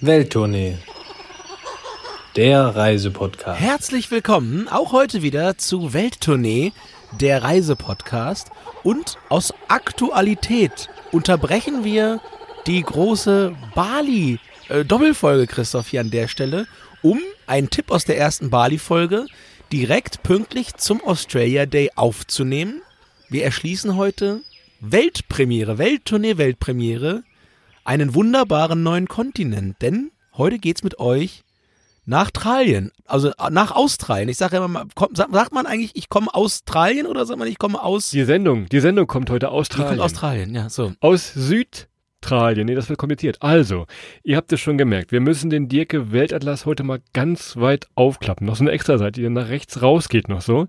Welttournee. Der Reisepodcast. Herzlich willkommen auch heute wieder zu Welttournee, der Reisepodcast. Und aus Aktualität unterbrechen wir die große Bali-Doppelfolge, Christoph, hier an der Stelle, um einen Tipp aus der ersten Bali-Folge direkt pünktlich zum Australia Day aufzunehmen. Wir erschließen heute Weltpremiere, Welttournee, Weltpremiere, einen wunderbaren neuen Kontinent. Denn heute geht's mit euch nach Australien, also nach Australien. Ich sage ja immer, komm, sagt man eigentlich, ich komme aus Australien oder sagt man, ich komme aus? Die Sendung, die Sendung kommt heute aus Die kommt Australien. aus Australien, ja, so. Aus Südtralien. Nee, das wird kompliziert. Also, ihr habt es schon gemerkt, wir müssen den Dirke Weltatlas heute mal ganz weit aufklappen. Noch so eine extra Seite, die dann nach rechts rausgeht noch so.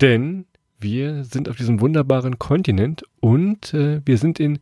Denn wir sind auf diesem wunderbaren Kontinent und äh, wir sind in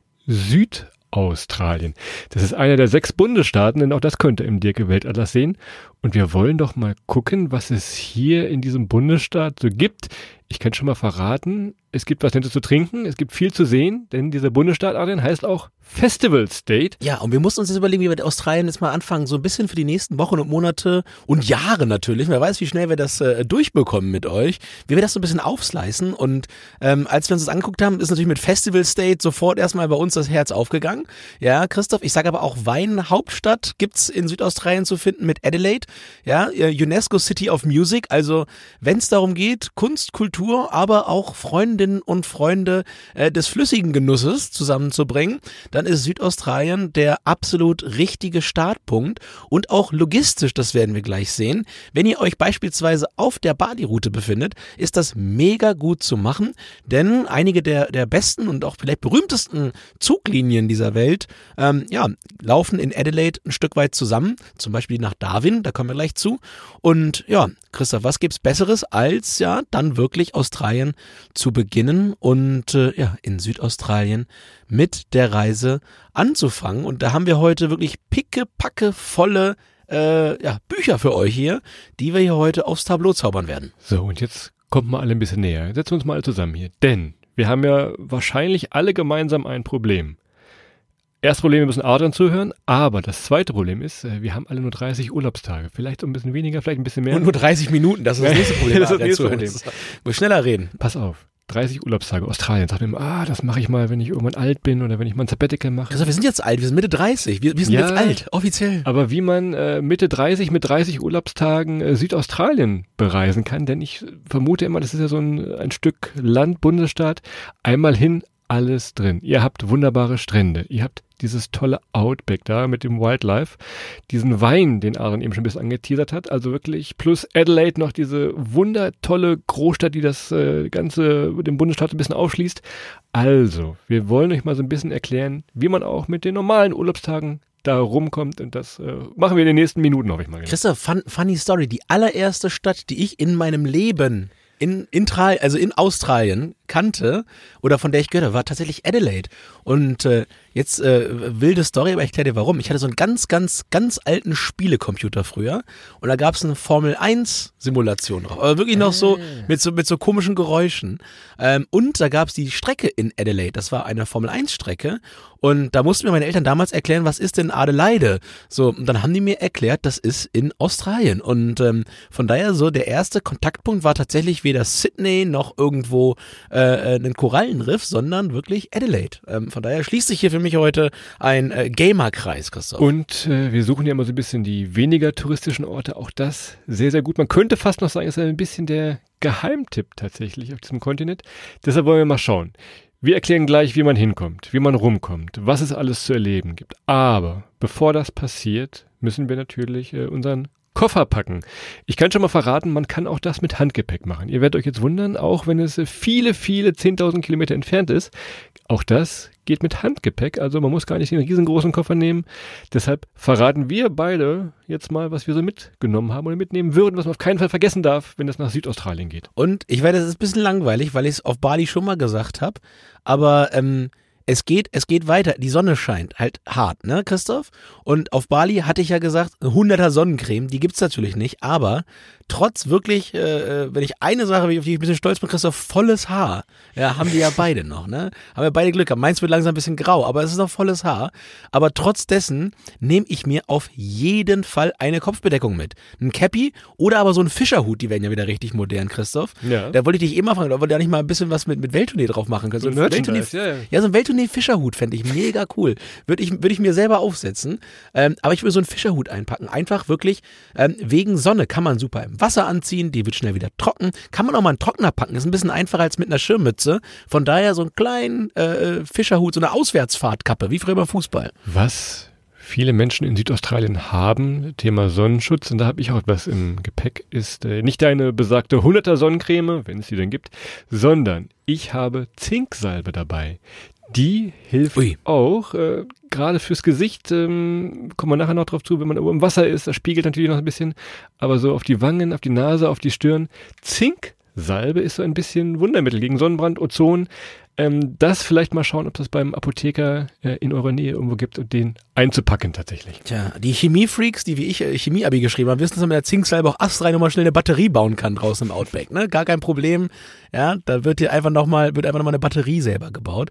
Südaustralien. Das ist einer der sechs Bundesstaaten, denn auch das könnt ihr im Dirke Weltatlas sehen. Und wir wollen doch mal gucken, was es hier in diesem Bundesstaat so gibt. Ich kann schon mal verraten, es gibt was Nettes zu trinken, es gibt viel zu sehen, denn dieser Bundesstaat Adrian heißt auch Festival State. Ja, und wir mussten uns jetzt überlegen, wie wir mit Australien jetzt mal anfangen, so ein bisschen für die nächsten Wochen und Monate und Jahre natürlich. Wer weiß, wie schnell wir das äh, durchbekommen mit euch, wie wir das so ein bisschen aufslicen. Und ähm, als wir uns das angeguckt haben, ist natürlich mit Festival State sofort erstmal bei uns das Herz aufgegangen. Ja, Christoph, ich sage aber auch Weinhauptstadt gibt's in Südaustralien zu finden mit Adelaide. Ja, äh, UNESCO City of Music. Also wenn es darum geht, Kunst, Kultur, aber auch Freundinnen und Freunde äh, des flüssigen Genusses zusammenzubringen, dann ist Südaustralien der absolut richtige Startpunkt und auch logistisch, das werden wir gleich sehen. Wenn ihr euch beispielsweise auf der Bali-Route befindet, ist das mega gut zu machen, denn einige der, der besten und auch vielleicht berühmtesten Zuglinien dieser Welt, ähm, ja, laufen in Adelaide ein Stück weit zusammen, zum Beispiel nach Darwin, da kommen wir gleich zu. Und ja, Christoph, was gibt's Besseres, als ja dann wirklich Australien zu beginnen und äh, ja, in Südaustralien mit der Reise anzufangen. Und da haben wir heute wirklich picke-packe volle äh, ja, Bücher für euch hier, die wir hier heute aufs Tableau zaubern werden. So, und jetzt kommt mal alle ein bisschen näher. Setzen wir uns mal alle zusammen hier. Denn wir haben ja wahrscheinlich alle gemeinsam ein Problem. Erste Problem, wir müssen Adrian zuhören, aber das zweite Problem ist, äh, wir haben alle nur 30 Urlaubstage. Vielleicht so ein bisschen weniger, vielleicht ein bisschen mehr. Und nur 30 Minuten, das ist das nächste Problem. Das ist das nächste. Problem. Ist- Muss schneller reden. Pass auf, 30 Urlaubstage, Australien. Sagt immer, ah, das mache ich mal, wenn ich irgendwann alt bin oder wenn ich mal ein Sabbatical mache. Christoph, wir sind jetzt alt, wir sind Mitte 30. Wir, wir sind Ja. jetzt alt, offiziell. Aber wie man äh, Mitte 30 mit 30 Urlaubstagen äh, Südaustralien bereisen kann, denn ich vermute immer, das ist ja so ein, ein Stück Land, Bundesstaat, einmal hin, alles drin. Ihr habt wunderbare Strände, ihr habt dieses tolle Outback da mit dem Wildlife, diesen Wein, den Aaron eben schon ein bisschen angeteasert hat, also wirklich plus Adelaide noch diese wundertolle Großstadt, die das äh, ganze, den Bundesstaat ein bisschen aufschließt. Also, wir wollen euch mal so ein bisschen erklären, wie man auch mit den normalen Urlaubstagen da rumkommt und das äh, machen wir in den nächsten Minuten, hoffe ich mal. Christoph, fun, funny Story. Die allererste Stadt, die ich in meinem Leben in, in also in Australien kannte oder von der ich gehört habe, war tatsächlich Adelaide. Und äh, jetzt äh, wilde Story, aber ich erkläre dir warum. Ich hatte so einen ganz, ganz, ganz alten Spielecomputer früher und da gab es eine Formel 1 Simulation drauf. Aber wirklich noch so mit so mit so komischen Geräuschen. Ähm, und da gab es die Strecke in Adelaide. Das war eine Formel 1 Strecke. Und da mussten mir meine Eltern damals erklären, was ist denn Adelaide? So, und dann haben die mir erklärt, das ist in Australien. Und ähm, von daher so, der erste Kontaktpunkt war tatsächlich weder Sydney noch irgendwo äh, äh, ein Korallenriff, sondern wirklich Adelaide. Ähm, von daher schließt sich hier für mich heute ein äh, Gamerkreis, Christoph. Und äh, wir suchen ja immer so ein bisschen die weniger touristischen Orte, auch das sehr, sehr gut. Man könnte fast noch sagen, es ist ein bisschen der Geheimtipp tatsächlich auf diesem Kontinent. Deshalb wollen wir mal schauen. Wir erklären gleich, wie man hinkommt, wie man rumkommt, was es alles zu erleben gibt. Aber bevor das passiert, müssen wir natürlich äh, unseren Koffer packen. Ich kann schon mal verraten, man kann auch das mit Handgepäck machen. Ihr werdet euch jetzt wundern, auch wenn es viele, viele 10.000 Kilometer entfernt ist, auch das geht mit Handgepäck. Also man muss gar nicht den riesengroßen Koffer nehmen. Deshalb verraten wir beide jetzt mal, was wir so mitgenommen haben oder mitnehmen würden, was man auf keinen Fall vergessen darf, wenn es nach Südaustralien geht. Und ich werde, das ist ein bisschen langweilig, weil ich es auf Bali schon mal gesagt habe. Aber ähm, es geht, es geht weiter. Die Sonne scheint halt hart, ne, Christoph? Und auf Bali hatte ich ja gesagt, 100er Sonnencreme, die gibt's natürlich nicht, aber trotz wirklich, äh, äh wenn ich eine Sache, auf die ich ein bisschen stolz bin, Christoph, volles Haar. Ja, haben wir ja beide noch, ne? Haben wir beide Glück. Meins wird langsam ein bisschen grau, aber es ist noch volles Haar. Aber trotz dessen nehme ich mir auf jeden Fall eine Kopfbedeckung mit. Ein Cappy oder aber so ein Fischerhut, die werden ja wieder richtig modern, Christoph. Ja. Da wollte ich dich eh mal fragen, ob wir da nicht mal ein bisschen was mit, mit Welttournee drauf machen können. So ein Welttournee- ja, ja. ja, so ein Welttournee-Fischerhut fände ich mega cool. Würde ich, würde ich mir selber aufsetzen. Ähm, aber ich würde so einen Fischerhut einpacken. Einfach wirklich ähm, wegen Sonne kann man super im Wasser anziehen. Die wird schnell wieder trocken. Kann man auch mal einen Trockner packen. Ist ein bisschen einfacher als mit einer Schirmmütze. Von daher so einen kleinen äh, Fischerhut, so eine Auswärtsfahrtkappe, wie früher beim Fußball. Was viele Menschen in Südaustralien haben, Thema Sonnenschutz, und da habe ich auch etwas im Gepäck, ist äh, nicht deine besagte 100er Sonnencreme, wenn es die denn gibt, sondern ich habe Zinksalbe dabei. Die hilft Ui. auch, äh, gerade fürs Gesicht, ähm, kommen wir nachher noch drauf zu, wenn man irgendwo im Wasser ist, das spiegelt natürlich noch ein bisschen, aber so auf die Wangen, auf die Nase, auf die Stirn. Zinksalbe ist so ein bisschen Wundermittel gegen Sonnenbrand, Ozon. Ähm, das vielleicht mal schauen, ob das beim Apotheker äh, in eurer Nähe irgendwo gibt und den einzupacken tatsächlich. Tja, die Chemiefreaks, die wie ich äh, Chemie-Abi geschrieben haben, wissen, dass man mit der Zinksalbe auch astrein nochmal schnell eine Batterie bauen kann draußen im Outback. Ne? Gar kein Problem. Ja, da wird hier einfach nochmal, wird einfach nochmal eine Batterie selber gebaut.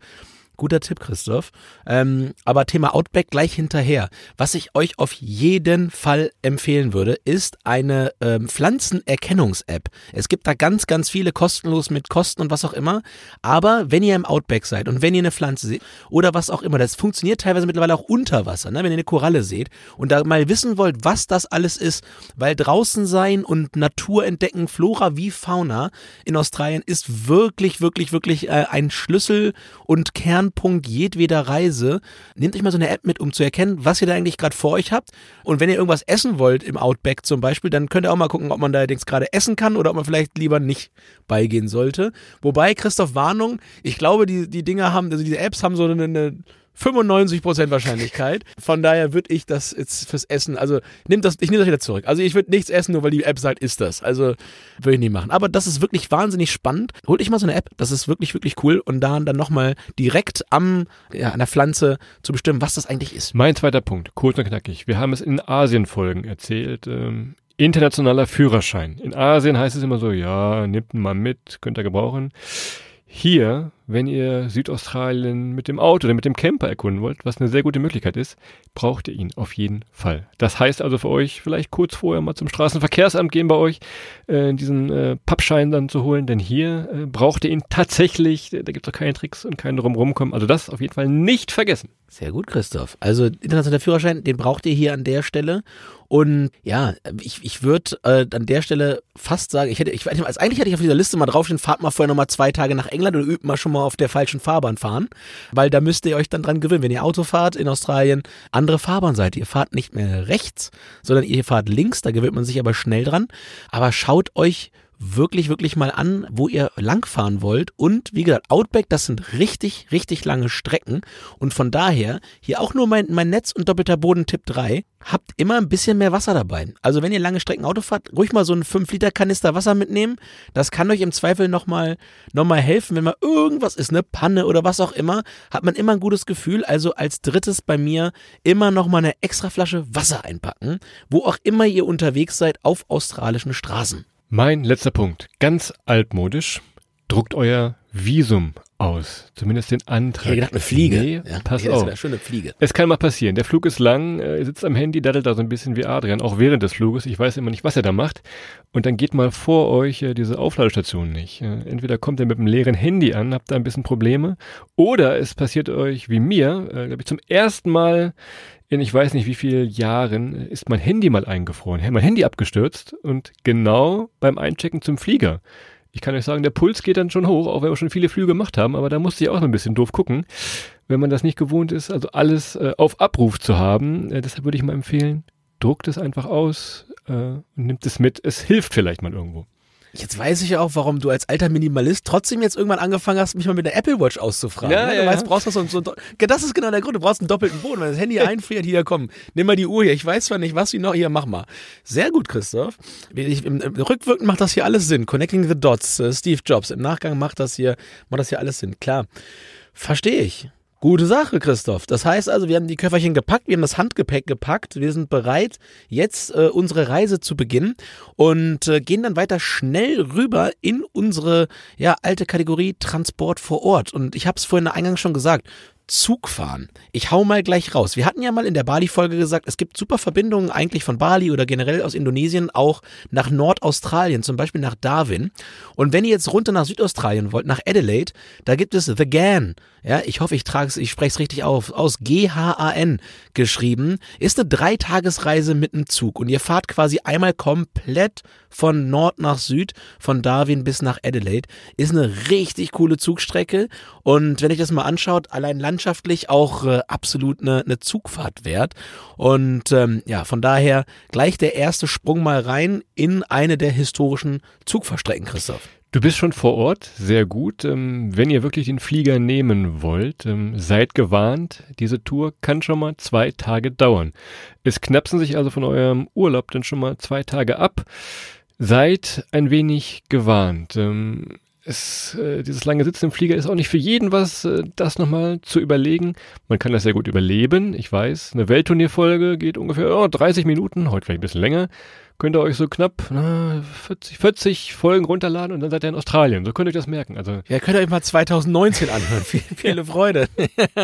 Guter Tipp, Christoph. Ähm, aber Thema Outback gleich hinterher. Was ich euch auf jeden Fall empfehlen würde, ist eine ähm, Pflanzenerkennungs-App. Es gibt da ganz, ganz viele kostenlos mit Kosten und was auch immer. Aber wenn ihr im Outback seid und wenn ihr eine Pflanze seht oder was auch immer, das funktioniert teilweise mittlerweile auch unter Wasser, ne? wenn ihr eine Koralle seht und da mal wissen wollt, was das alles ist, weil draußen sein und Natur entdecken, Flora wie Fauna in Australien ist wirklich, wirklich, wirklich äh, ein Schlüssel und Kernpunkt jedweder Reise. Nehmt euch mal so eine App mit, um zu erkennen, was ihr da eigentlich gerade vor euch habt. Und wenn ihr irgendwas essen wollt im Outback zum Beispiel, dann könnt ihr auch mal gucken, ob man da allerdings gerade essen kann oder ob man vielleicht lieber nicht beigehen sollte. Wobei, Christoph, Warnung, ich glaube, die, die Dinger haben, also diese Apps haben so eine, eine 95% Wahrscheinlichkeit. Von daher würde ich das jetzt fürs Essen, also nehmt das, ich nehme das wieder zurück. Also ich würde nichts essen, nur weil die App sagt, ist das. Also würde ich nicht machen. Aber das ist wirklich wahnsinnig spannend. Holt euch mal so eine App, das ist wirklich, wirklich cool. Und da dann nochmal direkt am, ja, an der Pflanze zu bestimmen, was das eigentlich ist. Mein zweiter Punkt, kurz und knackig. Wir haben es in Asien-Folgen erzählt. Ähm, internationaler Führerschein. In Asien heißt es immer so, ja, nimmt ihn mal mit, könnt ihr gebrauchen. Hier, wenn ihr Südaustralien mit dem Auto oder mit dem Camper erkunden wollt, was eine sehr gute Möglichkeit ist, braucht ihr ihn auf jeden Fall. Das heißt also für euch, vielleicht kurz vorher mal zum Straßenverkehrsamt gehen bei euch, äh, diesen äh, Pappschein dann zu holen, denn hier äh, braucht ihr ihn tatsächlich, da gibt es auch keine Tricks und kein Drumrumkommen. Also das auf jeden Fall nicht vergessen. Sehr gut, Christoph. Also internationaler Führerschein, den braucht ihr hier an der Stelle. Und ja, ich, ich würde äh, an der Stelle fast sagen, ich hätte, ich, also eigentlich hätte ich auf dieser Liste mal draufstehen, fahrt mal vorher nochmal zwei Tage nach England oder übt mal schon mal auf der falschen Fahrbahn fahren, weil da müsst ihr euch dann dran gewöhnen. Wenn ihr Auto fahrt in Australien, andere Fahrbahn seid. Ihr fahrt nicht mehr rechts, sondern ihr fahrt links, da gewöhnt man sich aber schnell dran. Aber schaut euch wirklich, wirklich mal an, wo ihr langfahren wollt. Und wie gesagt, Outback, das sind richtig, richtig lange Strecken. Und von daher, hier auch nur mein, mein Netz und doppelter Boden Tipp 3, habt immer ein bisschen mehr Wasser dabei. Also wenn ihr lange Strecken Auto fahrt, ruhig mal so einen 5-Liter-Kanister Wasser mitnehmen. Das kann euch im Zweifel nochmal noch mal helfen, wenn mal irgendwas ist, eine Panne oder was auch immer, hat man immer ein gutes Gefühl. Also als drittes bei mir immer nochmal eine extra Flasche Wasser einpacken, wo auch immer ihr unterwegs seid auf australischen Straßen. Mein letzter Punkt, ganz altmodisch, druckt euer Visum aus, zumindest den Antrag. Ich hätte gedacht, eine Fliege. Nee, ja, pass das auf. wäre schon eine Fliege. Es kann mal passieren. Der Flug ist lang, äh, ihr sitzt am Handy, daddelt da so ein bisschen wie Adrian, auch während des Fluges. Ich weiß immer nicht, was er da macht. Und dann geht mal vor euch äh, diese Aufladestation nicht. Äh, entweder kommt ihr mit einem leeren Handy an, habt da ein bisschen Probleme, oder es passiert euch wie mir, äh, glaube ich, zum ersten Mal in ich weiß nicht wie vielen Jahren ist mein Handy mal eingefroren, mein Handy abgestürzt und genau beim Einchecken zum Flieger. Ich kann euch sagen, der Puls geht dann schon hoch, auch wenn wir schon viele Flüge gemacht haben, aber da musste ich auch noch ein bisschen doof gucken, wenn man das nicht gewohnt ist, also alles äh, auf Abruf zu haben. Äh, deshalb würde ich mal empfehlen, druckt es einfach aus äh, und nimmt es mit. Es hilft vielleicht mal irgendwo. Jetzt weiß ich ja auch, warum du als alter Minimalist trotzdem jetzt irgendwann angefangen hast, mich mal mit der Apple Watch auszufragen. Ja, ne? ja, du weißt, ja. brauchst du so, so ja, das ist genau der Grund. Du brauchst einen doppelten Boden. Wenn das Handy einfriert, hier komm, nimm mal die Uhr hier. Ich weiß zwar nicht, was wie noch hier, mach mal. Sehr gut, Christoph. Ich, im, im Rückwirkend macht das hier alles Sinn. Connecting the Dots, äh, Steve Jobs. Im Nachgang macht das hier, macht das hier alles Sinn. Klar. Verstehe ich. Gute Sache, Christoph. Das heißt also, wir haben die Köfferchen gepackt, wir haben das Handgepäck gepackt, wir sind bereit, jetzt äh, unsere Reise zu beginnen und äh, gehen dann weiter schnell rüber in unsere ja, alte Kategorie Transport vor Ort. Und ich habe es vorhin eingangs schon gesagt, Zug fahren. Ich hau mal gleich raus. Wir hatten ja mal in der Bali-Folge gesagt, es gibt super Verbindungen eigentlich von Bali oder generell aus Indonesien auch nach Nordaustralien, zum Beispiel nach Darwin. Und wenn ihr jetzt runter nach Südaustralien wollt, nach Adelaide, da gibt es The Gan. Ja, ich hoffe, ich trage es, ich spreche es richtig auf, aus G-H-A-N geschrieben. Ist eine Dreitagesreise mit einem Zug und ihr fahrt quasi einmal komplett von Nord nach Süd, von Darwin bis nach Adelaide. Ist eine richtig coole Zugstrecke und wenn ich das mal anschaut, allein landschaftlich auch äh, absolut eine, eine Zugfahrt wert. Und ähm, ja, von daher gleich der erste Sprung mal rein in eine der historischen Zugfahrstrecken, Christoph. Du bist schon vor Ort, sehr gut. Ähm, wenn ihr wirklich den Flieger nehmen wollt, ähm, seid gewarnt, diese Tour kann schon mal zwei Tage dauern. Es knapsen sich also von eurem Urlaub dann schon mal zwei Tage ab. Seid ein wenig gewarnt. Ähm, es, äh, dieses lange Sitzen im Flieger ist auch nicht für jeden was, äh, das nochmal zu überlegen. Man kann das sehr gut überleben, ich weiß. Eine Weltturnierfolge geht ungefähr oh, 30 Minuten, heute vielleicht ein bisschen länger könnt ihr euch so knapp na, 40, 40 Folgen runterladen und dann seid ihr in Australien. So könnt ihr euch das merken. Also, ja, könnt ihr euch mal 2019 anhören. Viel, viele Freude.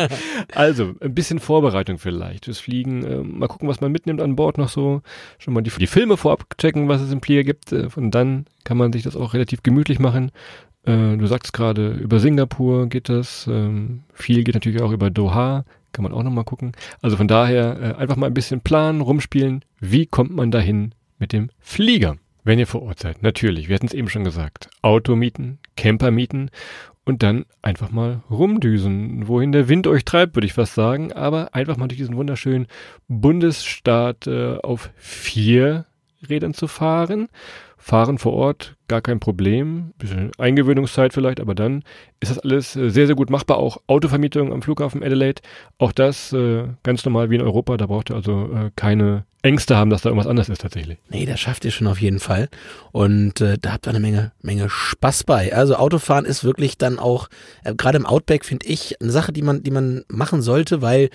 also, ein bisschen Vorbereitung vielleicht. Das Fliegen, äh, mal gucken, was man mitnimmt an Bord noch so. Schon mal die, die Filme vorab checken, was es im Flieger gibt. Äh, und dann kann man sich das auch relativ gemütlich machen. Äh, du sagst gerade, über Singapur geht das. Ähm, viel geht natürlich auch über Doha. Kann man auch nochmal gucken. Also von daher äh, einfach mal ein bisschen planen, rumspielen. Wie kommt man dahin mit dem Flieger. Wenn ihr vor Ort seid, natürlich, wir hatten es eben schon gesagt, Auto mieten, Camper mieten und dann einfach mal rumdüsen, wohin der Wind euch treibt, würde ich fast sagen, aber einfach mal durch diesen wunderschönen Bundesstaat äh, auf vier Rädern zu fahren. Fahren vor Ort, gar kein Problem. Bisschen Eingewöhnungszeit vielleicht, aber dann ist das alles äh, sehr, sehr gut machbar. Auch Autovermietung am Flughafen Adelaide, auch das äh, ganz normal wie in Europa. Da braucht ihr also äh, keine Ängste haben, dass da irgendwas anders ist tatsächlich. Nee, das schafft ihr schon auf jeden Fall. Und äh, da habt ihr eine Menge, Menge Spaß bei. Also Autofahren ist wirklich dann auch, äh, gerade im Outback, finde ich, eine Sache, die man, die man machen sollte, weil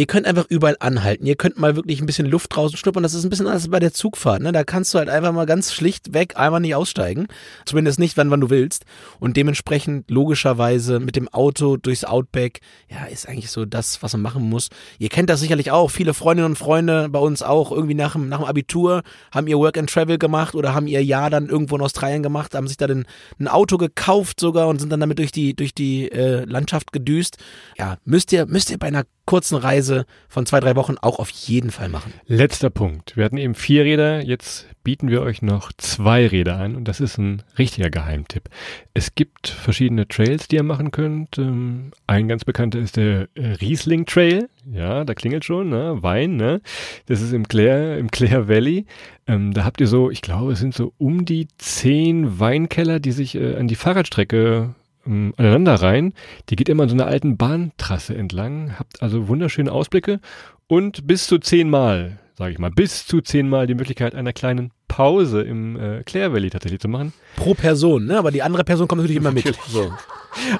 Ihr könnt einfach überall anhalten. Ihr könnt mal wirklich ein bisschen Luft draußen schnuppern. Das ist ein bisschen anders bei der Zugfahrt. Ne? Da kannst du halt einfach mal ganz schlicht weg einmal nicht aussteigen. Zumindest nicht, wann, wann du willst. Und dementsprechend logischerweise mit dem Auto durchs Outback, ja, ist eigentlich so das, was man machen muss. Ihr kennt das sicherlich auch. Viele Freundinnen und Freunde bei uns auch irgendwie nach dem, nach dem Abitur haben ihr Work and Travel gemacht oder haben ihr Jahr dann irgendwo in Australien gemacht, haben sich da ein Auto gekauft sogar und sind dann damit durch die, durch die äh, Landschaft gedüst. Ja, müsst ihr, müsst ihr bei einer kurzen Reise von zwei, drei Wochen auch auf jeden Fall machen. Letzter Punkt. Wir hatten eben vier Räder, jetzt bieten wir euch noch zwei Räder an und das ist ein richtiger Geheimtipp. Es gibt verschiedene Trails, die ihr machen könnt. Ähm, ein ganz bekannter ist der äh, Riesling Trail. Ja, da klingelt schon, ne? Wein, ne? Das ist im Clare, im Clare Valley. Ähm, da habt ihr so, ich glaube, es sind so um die zehn Weinkeller, die sich äh, an die Fahrradstrecke ähm, aneinander rein. Die geht immer an so einer alten Bahntrasse entlang. Habt also wunderschöne Ausblicke und bis zu zehnmal, sage ich mal, bis zu zehnmal die Möglichkeit einer kleinen Pause im äh, Clare Valley tatsächlich zu machen. Pro Person, ne? Aber die andere Person kommt natürlich immer mit. So.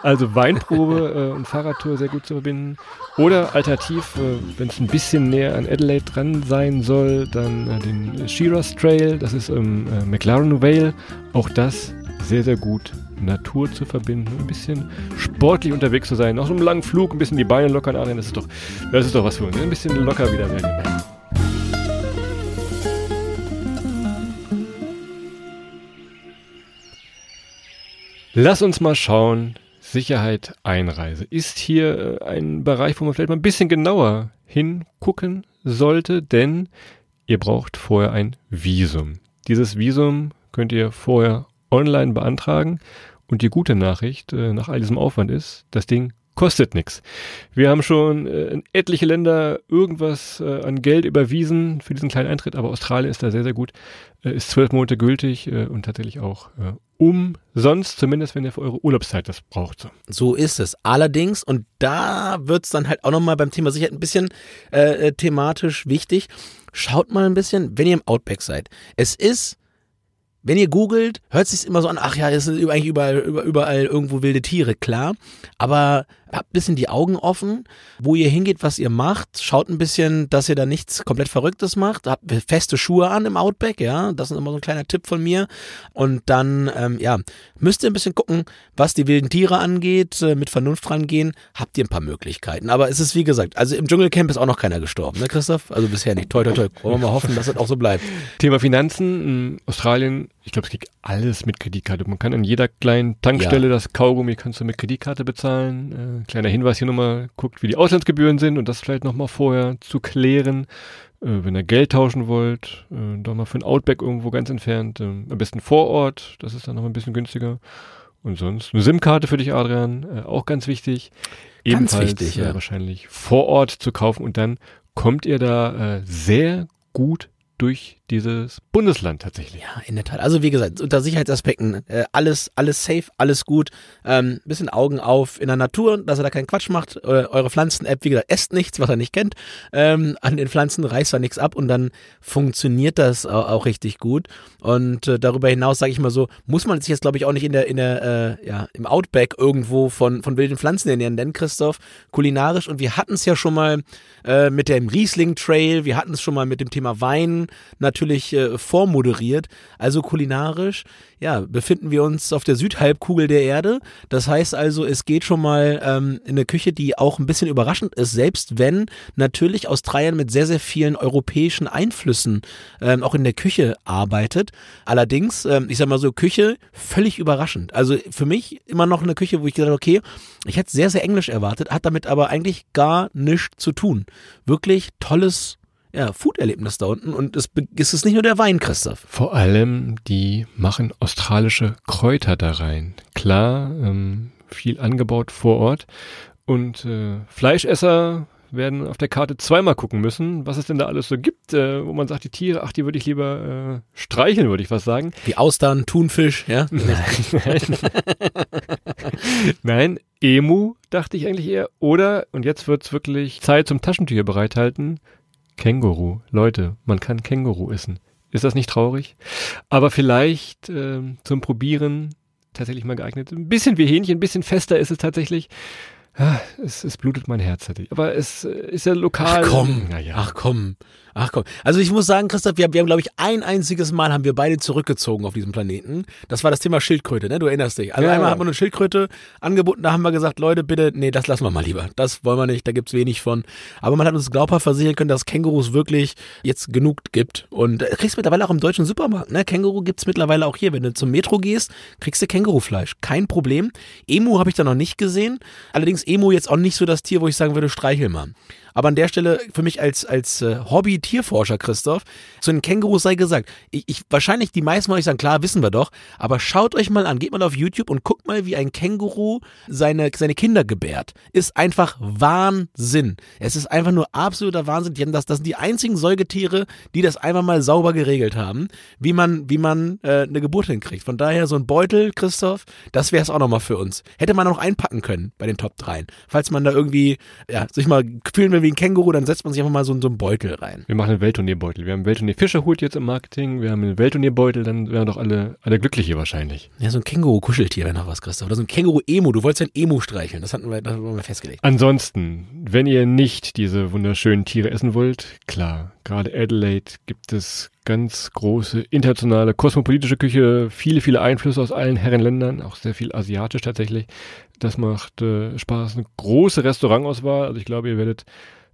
Also Weinprobe äh, und Fahrradtour sehr gut zu verbinden. Oder alternativ, äh, wenn es ein bisschen näher an Adelaide dran sein soll, dann äh, den Shiraz Trail, das ist im äh, McLaren Vale. Auch das sehr, sehr gut Natur zu verbinden, ein bisschen sportlich unterwegs zu sein, nach so einem langen Flug ein bisschen die Beine lockern, Adrian, das ist doch, das ist doch was für uns, ein bisschen locker wieder werden. Lass uns mal schauen, Sicherheit Einreise. Ist hier äh, ein Bereich, wo man vielleicht mal ein bisschen genauer hingucken sollte, denn ihr braucht vorher ein Visum. Dieses Visum könnt ihr vorher online beantragen und die gute Nachricht äh, nach all diesem Aufwand ist, das Ding kostet nichts. Wir haben schon äh, in etliche Länder irgendwas äh, an Geld überwiesen für diesen kleinen Eintritt, aber Australien ist da sehr, sehr gut, äh, ist zwölf Monate gültig äh, und tatsächlich auch äh, umsonst, zumindest wenn ihr für eure Urlaubszeit das braucht. So, ist es. Allerdings, und da wird's dann halt auch nochmal beim Thema Sicherheit ein bisschen äh, thematisch wichtig, schaut mal ein bisschen, wenn ihr im Outback seid. Es ist wenn ihr googelt, hört sich immer so an, ach ja, es sind eigentlich überall, überall irgendwo wilde Tiere, klar. Aber habt ein bisschen die Augen offen, wo ihr hingeht, was ihr macht. Schaut ein bisschen, dass ihr da nichts komplett Verrücktes macht. Habt feste Schuhe an im Outback, ja. Das ist immer so ein kleiner Tipp von mir. Und dann, ähm, ja, müsst ihr ein bisschen gucken, was die wilden Tiere angeht, äh, mit Vernunft rangehen. Habt ihr ein paar Möglichkeiten. Aber es ist wie gesagt, also im Dschungelcamp ist auch noch keiner gestorben, ne, Christoph? Also bisher nicht. Toi, toi, toi. Wollen wir mal hoffen, dass das auch so bleibt. Thema Finanzen. In Australien, ich glaube, es geht alles mit Kreditkarte. Man kann an jeder kleinen Tankstelle ja. das Kaugummi kannst du mit Kreditkarte bezahlen. Äh, kleiner Hinweis hier nochmal, guckt, wie die Auslandsgebühren sind und das vielleicht nochmal vorher zu klären. Äh, wenn ihr Geld tauschen wollt, äh, doch mal für ein Outback irgendwo ganz entfernt. Äh, am besten vor Ort, das ist dann noch ein bisschen günstiger. Und sonst eine SIM-Karte für dich, Adrian, äh, auch ganz wichtig. Ganz Ebenfalls wichtig, ja. wahrscheinlich vor Ort zu kaufen und dann kommt ihr da äh, sehr gut durch dieses Bundesland tatsächlich. Ja, in der Tat. Also wie gesagt, unter Sicherheitsaspekten äh, alles, alles safe, alles gut. Ähm, bisschen Augen auf in der Natur, dass er da keinen Quatsch macht. Äh, eure Pflanzen-App, wie gesagt, esst nichts, was er nicht kennt. Ähm, an den Pflanzen reißt er nichts ab und dann funktioniert das auch, auch richtig gut. Und äh, darüber hinaus, sage ich mal so, muss man sich jetzt, glaube ich, auch nicht in der, in der, äh, ja, im Outback irgendwo von, von wilden Pflanzen ernähren, denn Christoph, kulinarisch. Und wir hatten es ja schon mal äh, mit dem Riesling Trail, wir hatten es schon mal mit dem Thema Wein natürlich äh, vormoderiert. Also kulinarisch, ja, befinden wir uns auf der Südhalbkugel der Erde. Das heißt also, es geht schon mal ähm, in eine Küche, die auch ein bisschen überraschend ist, selbst wenn natürlich Australien mit sehr, sehr vielen europäischen Einflüssen ähm, auch in der Küche arbeitet. Allerdings, ähm, ich sag mal so, Küche völlig überraschend. Also für mich immer noch eine Küche, wo ich gesagt habe, okay, ich hätte sehr, sehr englisch erwartet, hat damit aber eigentlich gar nichts zu tun. Wirklich tolles ja, Food-Erlebnis da unten und es ist es nicht nur der Wein, Christoph. Vor allem, die machen australische Kräuter da rein. Klar, ähm, viel angebaut vor Ort und äh, Fleischesser werden auf der Karte zweimal gucken müssen, was es denn da alles so gibt, äh, wo man sagt, die Tiere, ach, die würde ich lieber äh, streicheln, würde ich was sagen. Die Austern, Thunfisch, ja? Nein, nein. Emu, dachte ich eigentlich eher. Oder, und jetzt wird's wirklich Zeit zum Taschentücher bereithalten, Känguru. Leute, man kann Känguru essen. Ist das nicht traurig? Aber vielleicht äh, zum Probieren tatsächlich mal geeignet. Ein bisschen wie Hähnchen, ein bisschen fester ist es tatsächlich. Ah, es, es blutet mein Herz tatsächlich. Aber es äh, ist ja lokal. Ach komm, ja. ach komm. Ach komm. Also ich muss sagen, Christoph, wir, wir haben, glaube ich, ein einziges Mal haben wir beide zurückgezogen auf diesem Planeten. Das war das Thema Schildkröte, ne? Du erinnerst dich. Also ja, einmal ja. haben wir eine Schildkröte angeboten, da haben wir gesagt, Leute, bitte, nee, das lassen wir mal lieber. Das wollen wir nicht, da gibt's wenig von. Aber man hat uns glaubhaft versichern können, dass Kängurus wirklich jetzt genug gibt. Und äh, kriegst mittlerweile auch im deutschen Supermarkt, ne? Känguru gibt's mittlerweile auch hier. Wenn du zum Metro gehst, kriegst du Kängurufleisch. Kein Problem. Emu habe ich da noch nicht gesehen. Allerdings Emu jetzt auch nicht so das Tier, wo ich sagen würde, streichel mal. Aber an der Stelle für mich als, als äh, Hobby-Tierforscher, Christoph, zu den Kängurus sei gesagt, ich, ich wahrscheinlich die meisten von euch sagen, klar, wissen wir doch, aber schaut euch mal an, geht mal auf YouTube und guckt mal, wie ein Känguru seine, seine Kinder gebärt. Ist einfach Wahnsinn. Es ist einfach nur absoluter Wahnsinn. Die haben das, das sind die einzigen Säugetiere, die das einfach mal sauber geregelt haben, wie man, wie man äh, eine Geburt hinkriegt. Von daher so ein Beutel, Christoph, das wäre es auch nochmal für uns. Hätte man noch einpacken können bei den Top 3. Falls man da irgendwie, ja, sich mal fühlen will, wie ein Känguru, dann setzt man sich einfach mal so so einen Beutel rein. Wir machen einen Weltturnierbeutel. Wir haben einen Weltturnier-Fischerhut jetzt im Marketing, wir haben einen Weltturnierbeutel, dann wären doch alle, alle glücklich hier wahrscheinlich. Ja, so ein Känguru-Kuscheltier wäre noch was, Christoph. Oder so ein Känguru-Emo. Du wolltest ein Emo streicheln. Das hatten wir, das haben wir festgelegt. Ansonsten, wenn ihr nicht diese wunderschönen Tiere essen wollt, klar, gerade Adelaide gibt es ganz große internationale kosmopolitische Küche, viele, viele Einflüsse aus allen Herrenländern, auch sehr viel asiatisch tatsächlich. Das macht äh, Spaß. Eine große Restaurantauswahl. Also ich glaube, ihr werdet,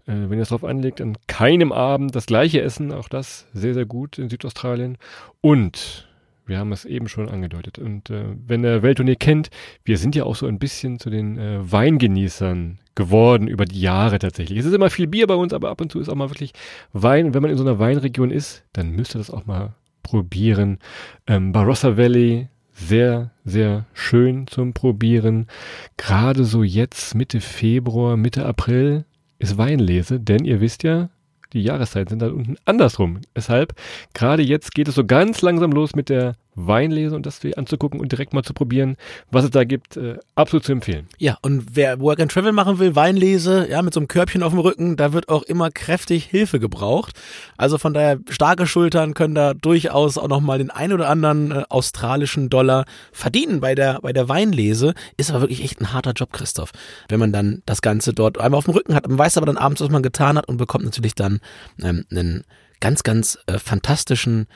äh, wenn ihr es drauf anlegt, an keinem Abend das gleiche essen. Auch das sehr, sehr gut in Südaustralien. Und wir haben es eben schon angedeutet. Und äh, wenn der Weltturnier kennt, wir sind ja auch so ein bisschen zu den äh, Weingenießern geworden über die Jahre tatsächlich. Es ist immer viel Bier bei uns, aber ab und zu ist auch mal wirklich Wein. Und wenn man in so einer Weinregion ist, dann müsst ihr das auch mal probieren. Ähm, Barossa Valley, sehr, sehr schön zum Probieren. Gerade so jetzt Mitte Februar, Mitte April ist Weinlese, denn ihr wisst ja, die Jahreszeiten sind da unten andersrum. Deshalb, gerade jetzt geht es so ganz langsam los mit der Weinlese und das anzugucken und direkt mal zu probieren, was es da gibt, äh, absolut zu empfehlen. Ja, und wer Work and Travel machen will, Weinlese, ja, mit so einem Körbchen auf dem Rücken, da wird auch immer kräftig Hilfe gebraucht. Also von daher, starke Schultern können da durchaus auch nochmal den ein oder anderen äh, australischen Dollar verdienen bei der, bei der Weinlese. Ist aber wirklich echt ein harter Job, Christoph. Wenn man dann das Ganze dort einmal auf dem Rücken hat. Man weiß aber dann abends, was man getan hat und bekommt natürlich dann ähm, einen ganz, ganz äh, fantastischen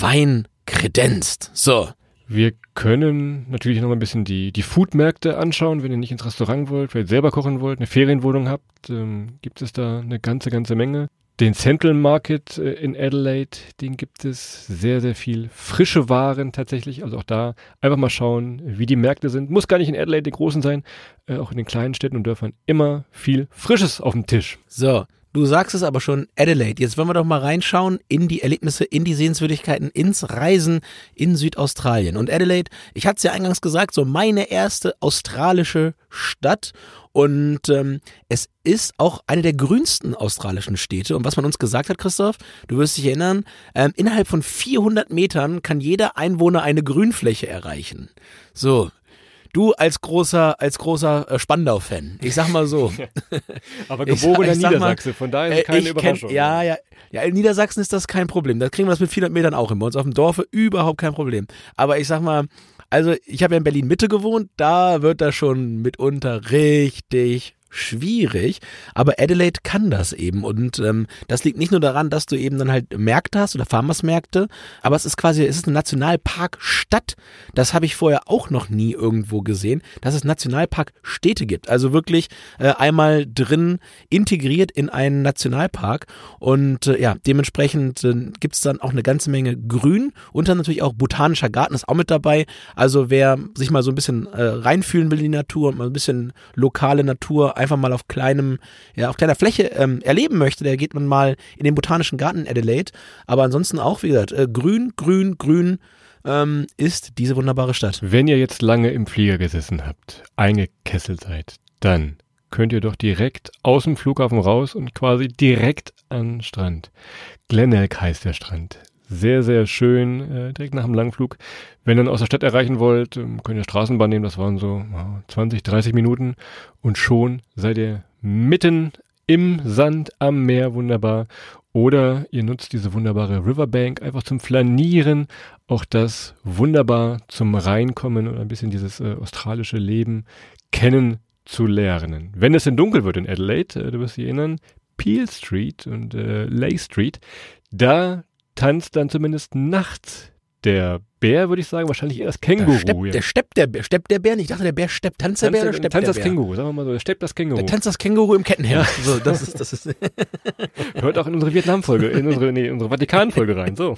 Wein kredenzt. So. Wir können natürlich noch ein bisschen die, die Foodmärkte anschauen, wenn ihr nicht ins Restaurant wollt, vielleicht selber kochen wollt, eine Ferienwohnung habt, ähm, gibt es da eine ganze, ganze Menge. Den Central Market äh, in Adelaide, den gibt es sehr, sehr viel frische Waren tatsächlich. Also auch da einfach mal schauen, wie die Märkte sind. Muss gar nicht in Adelaide, den großen sein, äh, auch in den kleinen Städten und Dörfern immer viel Frisches auf dem Tisch. So, Du sagst es aber schon, Adelaide. Jetzt wollen wir doch mal reinschauen in die Erlebnisse, in die Sehenswürdigkeiten, ins Reisen in Südaustralien. Und Adelaide, ich hatte es ja eingangs gesagt, so meine erste australische Stadt. Und ähm, es ist auch eine der grünsten australischen Städte. Und was man uns gesagt hat, Christoph, du wirst dich erinnern, ähm, innerhalb von 400 Metern kann jeder Einwohner eine Grünfläche erreichen. So, Du als großer, als großer äh, Spandau-Fan. Ich sag mal so. Aber geborener ich, ich Niedersachse, mal, von daher ist keine Überraschung. Kenn, ja, ja, ja, in Niedersachsen ist das kein Problem. Da kriegen wir das mit 400 Metern auch hin. Bei uns auf dem Dorfe überhaupt kein Problem. Aber ich sag mal, also ich habe ja in Berlin Mitte gewohnt, da wird das schon mitunter richtig schwierig, aber Adelaide kann das eben und ähm, das liegt nicht nur daran, dass du eben dann halt Märkte hast oder Farmersmärkte, aber es ist quasi, es ist eine Nationalparkstadt. Das habe ich vorher auch noch nie irgendwo gesehen, dass es Nationalparkstädte gibt. Also wirklich äh, einmal drin integriert in einen Nationalpark und äh, ja, dementsprechend äh, gibt es dann auch eine ganze Menge Grün und dann natürlich auch botanischer Garten ist auch mit dabei. Also wer sich mal so ein bisschen äh, reinfühlen will in die Natur und mal ein bisschen lokale Natur einfach mal auf kleinem, ja, auf kleiner Fläche ähm, erleben möchte, der geht man mal in den Botanischen Garten in Adelaide. Aber ansonsten auch, wie gesagt, äh, grün, grün, grün ähm, ist diese wunderbare Stadt. Wenn ihr jetzt lange im Flieger gesessen habt, eingekesselt seid, dann könnt ihr doch direkt aus dem Flughafen raus und quasi direkt an den Strand. Glenelg heißt der Strand. Sehr, sehr schön, äh, direkt nach dem Langflug. Wenn ihr dann aus der Stadt erreichen wollt, ähm, könnt ihr Straßenbahn nehmen, das waren so oh, 20, 30 Minuten und schon seid ihr mitten im Sand am Meer, wunderbar. Oder ihr nutzt diese wunderbare Riverbank einfach zum Flanieren, auch das wunderbar zum Reinkommen und ein bisschen dieses äh, australische Leben kennenzulernen. Wenn es denn dunkel wird in Adelaide, äh, du wirst dich erinnern, Peel Street und äh, Lay Street, da tanzt dann zumindest nachts der Bär, würde ich sagen, wahrscheinlich eher das Känguru. Steppt, ja. Der steppt der Bär. Steppt der Bär nicht? Ich dachte, der Bär steppt. Tanzt der Bär oder steppt tanzt der das Bär? Känguru, sagen wir mal so. Der steppt das Känguru. Der tanzt das Känguru im Kettenhemd. Ja. So, das ist, das ist Hört auch in unsere Vietnam-Folge, in unsere, nee, unsere Vatikan-Folge rein. So.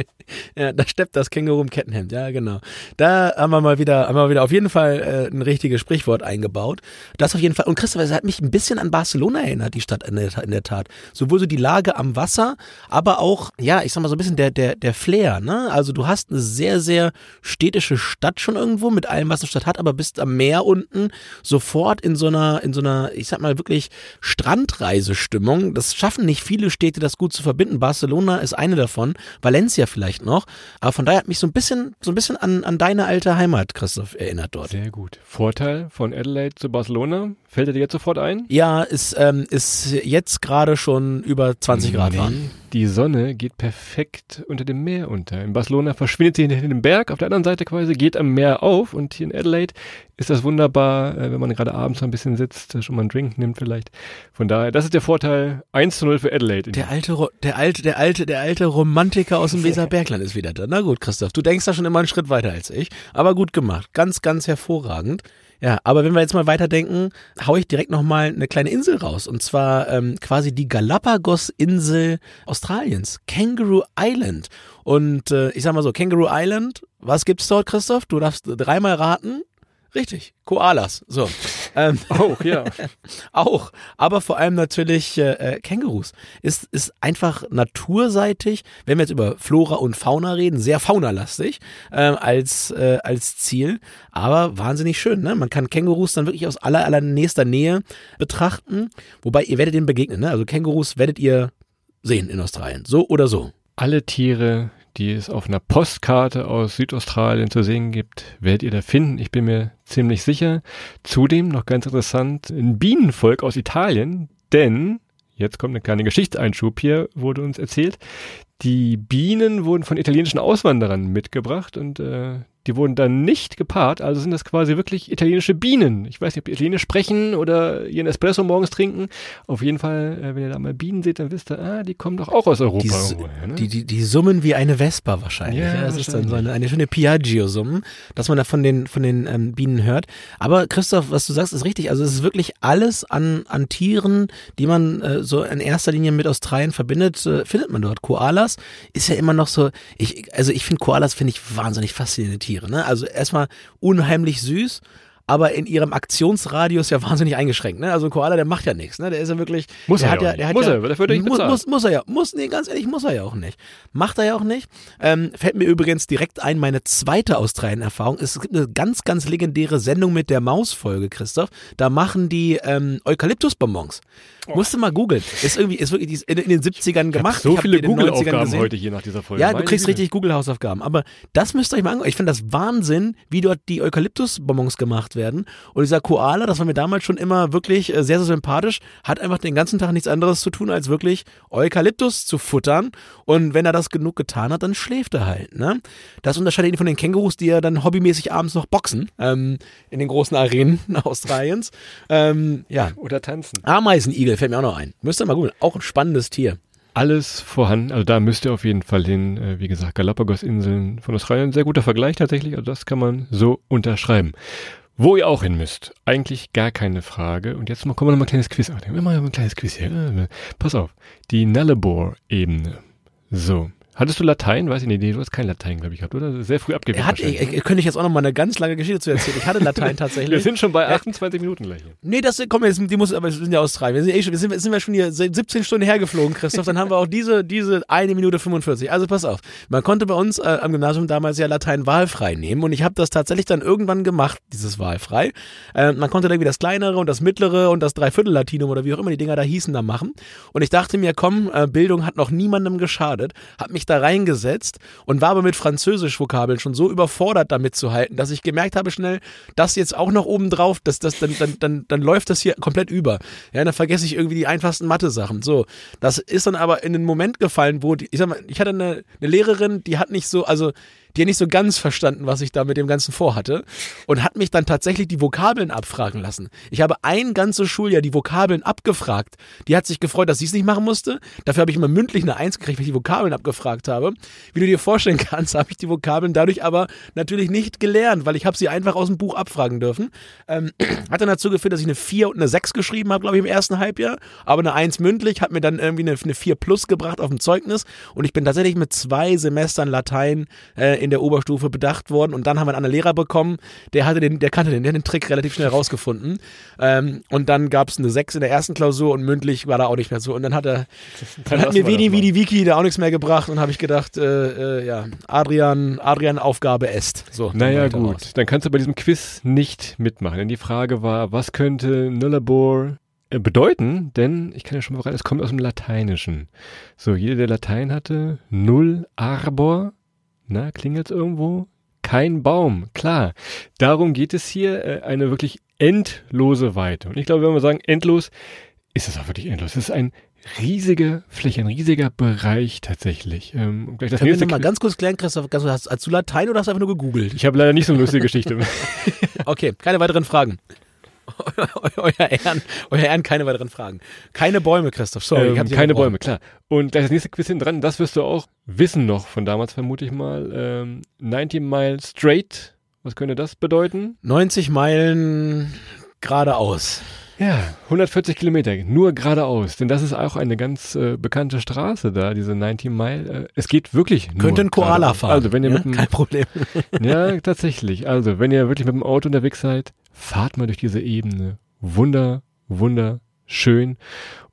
ja, da steppt das Känguru im Kettenhemd. Ja, genau. Da haben wir mal wieder, haben wir wieder auf jeden Fall äh, ein richtiges Sprichwort eingebaut. Das auf jeden Fall. Und Christopher, das hat mich ein bisschen an Barcelona erinnert, die Stadt in der, in der Tat. Sowohl so die Lage am Wasser, aber auch, ja, ich sag mal so ein bisschen der, der, der Flair, ne? Also du hast eine sehr, sehr städtische Stadt schon irgendwo mit allem, was eine Stadt hat, aber bist am Meer unten sofort in so einer, in so einer, ich sag mal wirklich Strandreisestimmung. Das schaffen nicht viele Städte, das gut zu verbinden. Barcelona ist eine davon, Valencia vielleicht noch. Aber von daher hat mich so ein bisschen, so ein bisschen an, an deine alte Heimat, Christoph, erinnert dort. Sehr gut. Vorteil von Adelaide zu Barcelona, fällt dir jetzt sofort ein? Ja, ist, ähm, ist jetzt gerade schon über 20 Grad warm. Die Sonne geht perfekt unter dem Meer unter. In Barcelona verschwindet sie hinter dem Berg, auf der anderen Seite quasi geht am Meer auf und hier in Adelaide ist das wunderbar, äh, wenn man gerade abends noch ein bisschen sitzt, schon mal einen Drink nimmt vielleicht. Von daher, das ist der Vorteil 1 zu 0 für Adelaide. Der alte, der alte, der alte, der alte Romantiker aus dem Weserbergland ist wieder da. Na gut, Christoph, du denkst da schon immer einen Schritt weiter als ich, aber gut gemacht. Ganz, ganz hervorragend. Ja, aber wenn wir jetzt mal weiterdenken, hau ich direkt nochmal eine kleine Insel raus. Und zwar ähm, quasi die Galapagos-Insel Australiens, Kangaroo Island. Und äh, ich sag mal so, Kangaroo Island, was gibt's dort, Christoph? Du darfst dreimal raten. Richtig, Koalas. So. Ähm, auch, ja. auch, aber vor allem natürlich äh, äh, Kängurus. Ist, ist einfach naturseitig, wenn wir jetzt über Flora und Fauna reden, sehr faunalastig äh, als, äh, als Ziel, aber wahnsinnig schön. Ne? Man kann Kängurus dann wirklich aus aller, aller nächster Nähe betrachten, wobei ihr werdet denen begegnen. Ne? Also Kängurus werdet ihr sehen in Australien, so oder so. Alle Tiere, die es auf einer Postkarte aus Südaustralien zu sehen gibt, werdet ihr da finden. Ich bin mir ziemlich sicher. Zudem noch ganz interessant, ein Bienenvolk aus Italien, denn Jetzt kommt eine kleine Geschichtseinschub hier, wurde uns erzählt. Die Bienen wurden von italienischen Auswanderern mitgebracht und äh, die wurden dann nicht gepaart, also sind das quasi wirklich italienische Bienen. Ich weiß nicht, ob die Italienisch sprechen oder ihren Espresso morgens trinken. Auf jeden Fall, äh, wenn ihr da mal Bienen seht, dann wisst ihr, ah, die kommen doch auch aus Europa. Die, irgendwoher, ne? die, die, die summen wie eine Vespa wahrscheinlich. Ja, Ja, das ist dann so eine, eine schöne Piaggio-Summen, dass man da von den, von den ähm, Bienen hört. Aber Christoph, was du sagst, ist richtig. Also es ist wirklich alles an, an Tieren, die man äh, so in erster Linie mit Australien verbindet, äh, findet man dort. Koalas ist ja immer noch so, ich, also ich finde Koalas finde ich wahnsinnig faszinierende Tiere. Ne? Also erstmal unheimlich süß. Aber in ihrem Aktionsradius ja wahnsinnig eingeschränkt. Ne? Also ein Koala, der macht ja nichts. Ne? Der ist ja wirklich. Muss er ja Muss ja, er, dafür nicht muss, muss, muss er ja. Muss, nee, ganz ehrlich, muss er ja auch nicht. Macht er ja auch nicht. Ähm, fällt mir übrigens direkt ein, meine zweite Australien-Erfahrung. Es gibt eine ganz, ganz legendäre Sendung mit der Maus-Folge, Christoph. Da machen die ähm, Eukalyptusbonbons. Musst du mal googeln. Ist irgendwie, ist wirklich in, in den 70ern gemacht. so viele die in den 90ern Google-Aufgaben heute hier nach dieser Folge. Ja, du kriegst Güte. richtig Google-Hausaufgaben. Aber das müsst ihr euch mal angucken. Ich finde das Wahnsinn, wie dort die Eukalyptusbonbons gemacht werden. Und dieser Koala, das war mir damals schon immer wirklich äh, sehr, sehr sympathisch, hat einfach den ganzen Tag nichts anderes zu tun, als wirklich Eukalyptus zu futtern. Und wenn er das genug getan hat, dann schläft er halt. Ne? Das unterscheidet ihn von den Kängurus, die ja dann hobbymäßig abends noch boxen ähm, in den großen Arenen Australiens. Ähm, ja. Oder tanzen. Ameisenigel fällt mir auch noch ein. Müsst ihr mal googeln. Auch ein spannendes Tier. Alles vorhanden, also da müsst ihr auf jeden Fall hin. Äh, Wie gesagt, Galapagos-Inseln von Australien, sehr guter Vergleich tatsächlich, also das kann man so unterschreiben. Wo ihr auch hin müsst, eigentlich gar keine Frage. Und jetzt mal, kommen wir noch mal ein kleines Quiz. Ach, mal ein kleines Quiz hier. Pass auf, die Nullarbor-Ebene. So, hattest du Latein? Weiß ich nicht, nee, du hast kein Latein, glaube ich, gehabt, oder? Sehr früh abgewählt hat, ich, ich, könnte ich jetzt auch noch mal eine ganz lange Geschichte zu erzählen. Ich hatte Latein tatsächlich. Wir sind schon bei Ja. 28 Minuten gleich hier. Nee, das komm jetzt, die muss, aber wir sind ja Australien. Wir sind, eh schon, wir sind, sind wir schon hier seit 17 Stunden hergeflogen, Christoph. Dann haben wir auch diese, diese eine Minute 45. Also pass auf. Man konnte bei uns äh, am Gymnasium damals ja Latein wahlfrei nehmen und ich habe das tatsächlich dann irgendwann gemacht, dieses wahlfrei. Äh, man konnte dann irgendwie das kleinere und das mittlere und das Dreiviertel Latinum oder wie auch immer die Dinger da hießen, da machen. Und ich dachte mir, komm, äh, Bildung hat noch niemandem geschadet, hab mich da reingesetzt und war aber mit Französisch-Vokabeln schon so überfordert damit zu halten, dass ich gemerkt habe schnell, das jetzt auch noch oben drauf, das, das, dann, dann, dann, dann läuft das hier komplett über. Ja, dann vergesse ich irgendwie die einfachsten Mathe-Sachen. So, das ist dann aber in den Moment gefallen, wo, die, ich sag mal, ich hatte eine, eine Lehrerin, die hat nicht so, also die hat nicht so ganz verstanden, was ich da mit dem Ganzen vorhatte und hat mich dann tatsächlich die Vokabeln abfragen lassen. Ich habe ein ganzes Schuljahr die Vokabeln abgefragt. Die hat sich gefreut, dass sie es nicht machen musste. Dafür habe ich immer mündlich eine Eins gekriegt, weil ich die Vokabeln abgefragt habe. Wie du dir vorstellen kannst, habe ich die Vokabeln dadurch aber natürlich nicht gelernt, weil ich habe sie einfach aus dem Buch abfragen dürfen. Ähm, hat dann dazu geführt, dass ich eine 4 und eine 6 geschrieben habe, glaube ich, im ersten Halbjahr. Aber eine 1 mündlich hat mir dann irgendwie eine, eine 4 plus gebracht auf dem Zeugnis. Und ich bin tatsächlich mit zwei Semestern Latein äh, in der Oberstufe bedacht worden. Und dann haben wir einen anderen Lehrer bekommen, der hatte den, der kannte den, der hat den Trick relativ schnell rausgefunden. Ähm, und dann gab es eine 6 in der ersten Klausur und mündlich war da auch nicht mehr so. Und dann hat er, dann hat mir mal. Vidi Wiki da auch nichts mehr gebracht und habe ich gedacht, äh, äh, ja, Adrian, Adrian Aufgabe est. So, Naja, gut. raus. Dann kannst du bei diesem Quiz nicht mitmachen. Denn die Frage war, was könnte Nullarbor äh, bedeuten? Denn ich kann ja schon mal verraten, es kommt aus dem Lateinischen. So, jeder, der Latein hatte, Null Arbor. Na, klingelt's irgendwo? Kein Baum, klar. Darum geht es hier, äh, eine wirklich endlose Weite. Und ich glaube, wenn wir sagen endlos, ist es auch wirklich endlos. Es ist ein riesige Fläche, ein riesiger Bereich tatsächlich. Ähm, gleich das Können wir nächste mal ganz kurz klären, Christoph, ganz hast, hast du Latein oder hast du einfach nur gegoogelt? ich habe leider nicht so eine lustige Geschichte. Okay, keine weiteren Fragen. Euer Ehren, euer Ehren, keine weiteren Fragen. Keine Bäume, Christoph, sorry. ich ähm, keine. Bäume, klar. Und gleich das nächste Quiz hinten dran, das wirst du auch wissen noch von damals, vermute ich mal. Ähm, 90 Mile Straight, was könnte das bedeuten? 90 Meilen geradeaus. Ja, 140 Kilometer, nur geradeaus. Denn das ist auch eine ganz äh, bekannte Straße da, diese 90 Mile. Äh, es geht wirklich nur Könnte ein Koala fahren. Also wenn ihr ja? mit dem, Kein Problem. Ja, tatsächlich. Also, wenn ihr wirklich mit dem Auto unterwegs seid, fahrt mal durch diese Ebene. Wunder, wunderschön.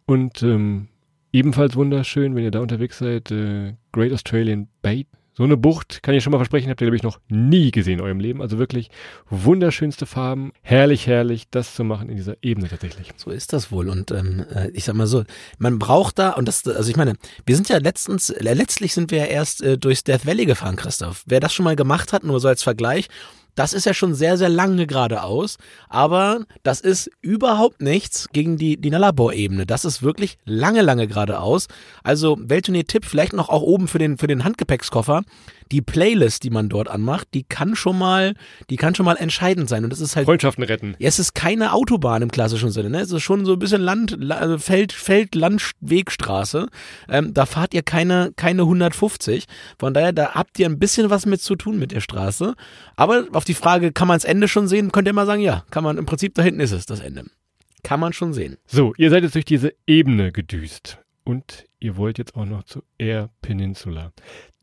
Und ähm, ebenfalls wunderschön, wenn ihr da unterwegs seid, äh, Great Australian Bay, So eine Bucht kann ich schon mal versprechen, habt ihr, glaube ich, noch nie gesehen in eurem Leben. Also wirklich wunderschönste Farben. Herrlich, herrlich, das zu machen in dieser Ebene tatsächlich. So ist das wohl. Und ähm, äh, ich sag mal so, man braucht da, und das, also ich meine, wir sind ja letztens, äh, letztlich sind wir ja erst äh, durchs Death Valley gefahren, Christoph. Wer das schon mal gemacht hat, nur so als Vergleich, das ist ja schon sehr, sehr lange geradeaus, aber das ist überhaupt nichts gegen die, die Nalabor-Ebene. Das ist wirklich lange, lange geradeaus. Also Welttournee-Tipp, vielleicht noch auch oben für den, für den Handgepäckskoffer die Playlist, die man dort anmacht, die kann schon mal, die kann schon mal entscheidend sein. Und das ist halt. Freundschaften retten. Ja, es ist keine Autobahn im klassischen Sinne, ne? Es ist schon so ein bisschen Land, also Feld, Feld, Landwegstraße. Ähm, da fahrt ihr keine, keine 150. Von daher, da habt ihr ein bisschen was mit zu tun mit der Straße. Aber auf die Frage, kann man das Ende schon sehen, könnt ihr immer sagen, ja, kann man im Prinzip, da hinten ist es, das Ende. Kann man schon sehen. So, ihr seid jetzt durch diese Ebene gedüst. Und ihr wollt jetzt auch noch zu Air Peninsula.